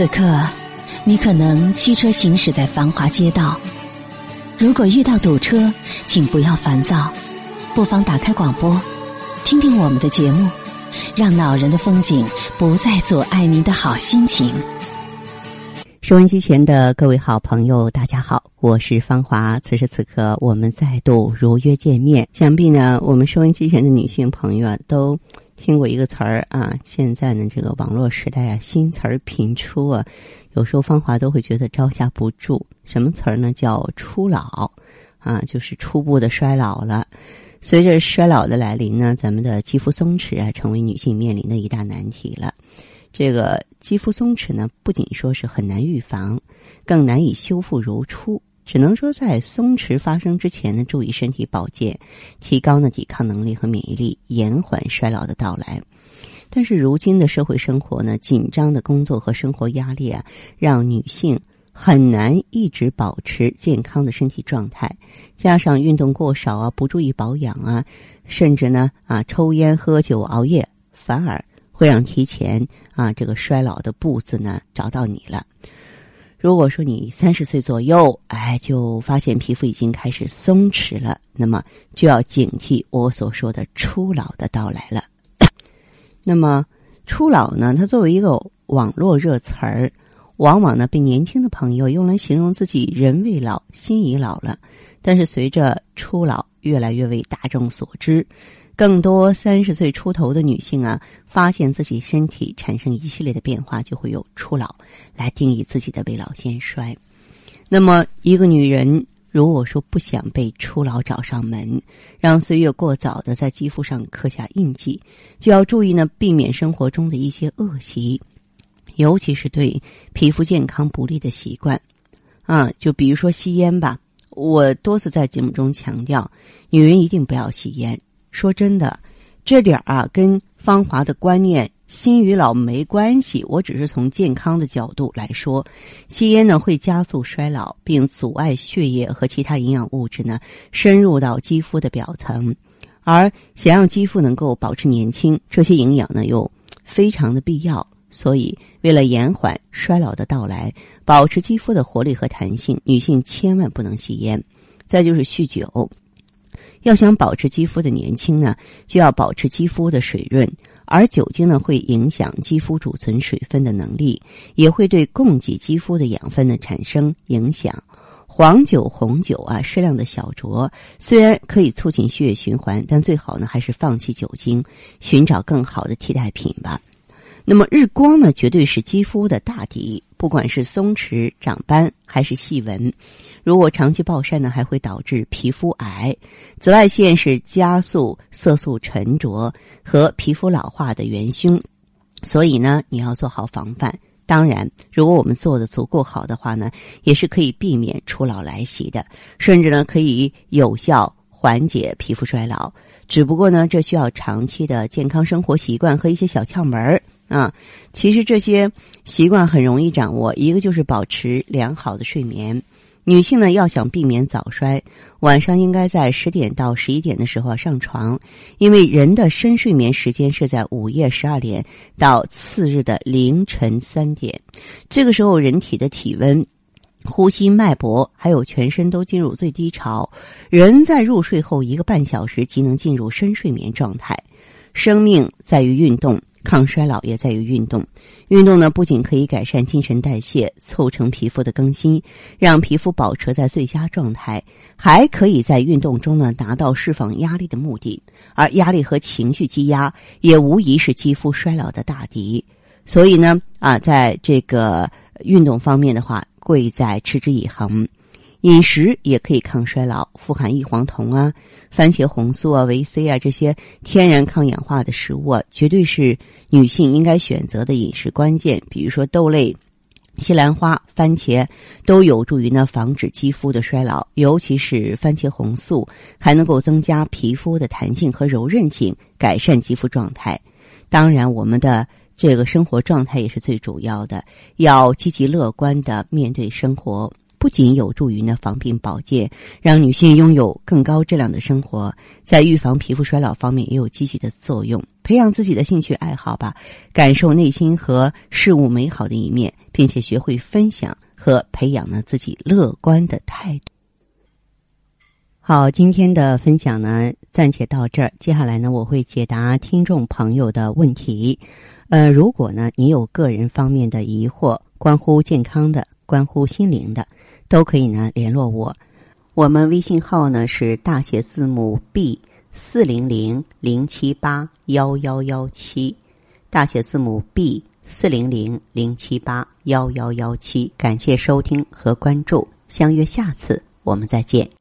此刻，你可能驱车行驶在繁华街道。如果遇到堵车，请不要烦躁，不妨打开广播，听听我们的节目，让恼人的风景不再阻碍您的好心情。收音机前的各位好朋友，大家好，我是芳华。此时此刻，我们再度如约见面。想必呢，我们收音机前的女性朋友啊，都听过一个词儿啊。现在呢，这个网络时代啊，新词儿频出啊，有时候芳华都会觉得招架不住。什么词儿呢？叫初老啊，就是初步的衰老了。随着衰老的来临呢，咱们的肌肤松弛啊，成为女性面临的一大难题了。这个肌肤松弛呢，不仅说是很难预防，更难以修复如初。只能说在松弛发生之前呢，注意身体保健，提高呢抵抗能力和免疫力，延缓衰老的到来。但是如今的社会生活呢，紧张的工作和生活压力啊，让女性很难一直保持健康的身体状态。加上运动过少啊，不注意保养啊，甚至呢啊抽烟喝酒熬夜，反而。会让提前啊这个衰老的步子呢找到你了。如果说你三十岁左右，哎，就发现皮肤已经开始松弛了，那么就要警惕我所说的初老的到来了。那么初老呢，它作为一个网络热词儿，往往呢被年轻的朋友用来形容自己人未老，心已老了。但是随着初老越来越为大众所知。更多三十岁出头的女性啊，发现自己身体产生一系列的变化，就会有初老来定义自己的未老先衰。那么，一个女人如果说不想被初老找上门，让岁月过早的在肌肤上刻下印记，就要注意呢，避免生活中的一些恶习，尤其是对皮肤健康不利的习惯啊，就比如说吸烟吧。我多次在节目中强调，女人一定不要吸烟。说真的，这点啊，跟芳华的观念“心与老”没关系。我只是从健康的角度来说，吸烟呢会加速衰老，并阻碍血液和其他营养物质呢深入到肌肤的表层。而想让肌肤能够保持年轻，这些营养呢又非常的必要。所以，为了延缓衰老的到来，保持肌肤的活力和弹性，女性千万不能吸烟。再就是酗酒。要想保持肌肤的年轻呢，就要保持肌肤的水润，而酒精呢会影响肌肤储存水分的能力，也会对供给肌肤的养分呢产生影响。黄酒、红酒啊，适量的小酌，虽然可以促进血液循环，但最好呢还是放弃酒精，寻找更好的替代品吧。那么日光呢，绝对是肌肤的大敌，不管是松弛、长斑还是细纹。如果长期暴晒呢，还会导致皮肤癌。紫外线是加速色素沉着和皮肤老化的元凶，所以呢，你要做好防范。当然，如果我们做的足够好的话呢，也是可以避免初老来袭的，甚至呢，可以有效缓解皮肤衰老。只不过呢，这需要长期的健康生活习惯和一些小窍门儿啊。其实这些习惯很容易掌握，一个就是保持良好的睡眠。女性呢，要想避免早衰，晚上应该在十点到十一点的时候上床，因为人的深睡眠时间是在午夜十二点到次日的凌晨三点，这个时候人体的体温、呼吸、脉搏还有全身都进入最低潮，人在入睡后一个半小时即能进入深睡眠状态。生命在于运动。抗衰老也在于运动，运动呢不仅可以改善精神代谢，促成皮肤的更新，让皮肤保持在最佳状态，还可以在运动中呢达到释放压力的目的。而压力和情绪积压也无疑是肌肤衰老的大敌。所以呢，啊，在这个运动方面的话，贵在持之以恒。饮食也可以抗衰老，富含异黄酮啊、番茄红素啊、维 C 啊这些天然抗氧化的食物啊，绝对是女性应该选择的饮食关键。比如说豆类、西兰花、番茄都有助于呢防止肌肤的衰老，尤其是番茄红素还能够增加皮肤的弹性和柔韧性，改善肌肤状态。当然，我们的这个生活状态也是最主要的，要积极乐观的面对生活。不仅有助于呢防病保健，让女性拥有更高质量的生活，在预防皮肤衰老方面也有积极的作用。培养自己的兴趣爱好吧，感受内心和事物美好的一面，并且学会分享和培养呢自己乐观的态度。好，今天的分享呢暂且到这儿，接下来呢我会解答听众朋友的问题。呃，如果呢你有个人方面的疑惑，关乎健康的。关乎心灵的，都可以呢联络我。我们微信号呢是大写字母 B 四零零零七八幺幺幺七，大写字母 B 四零零零七八幺幺幺七。感谢收听和关注，相约下次我们再见。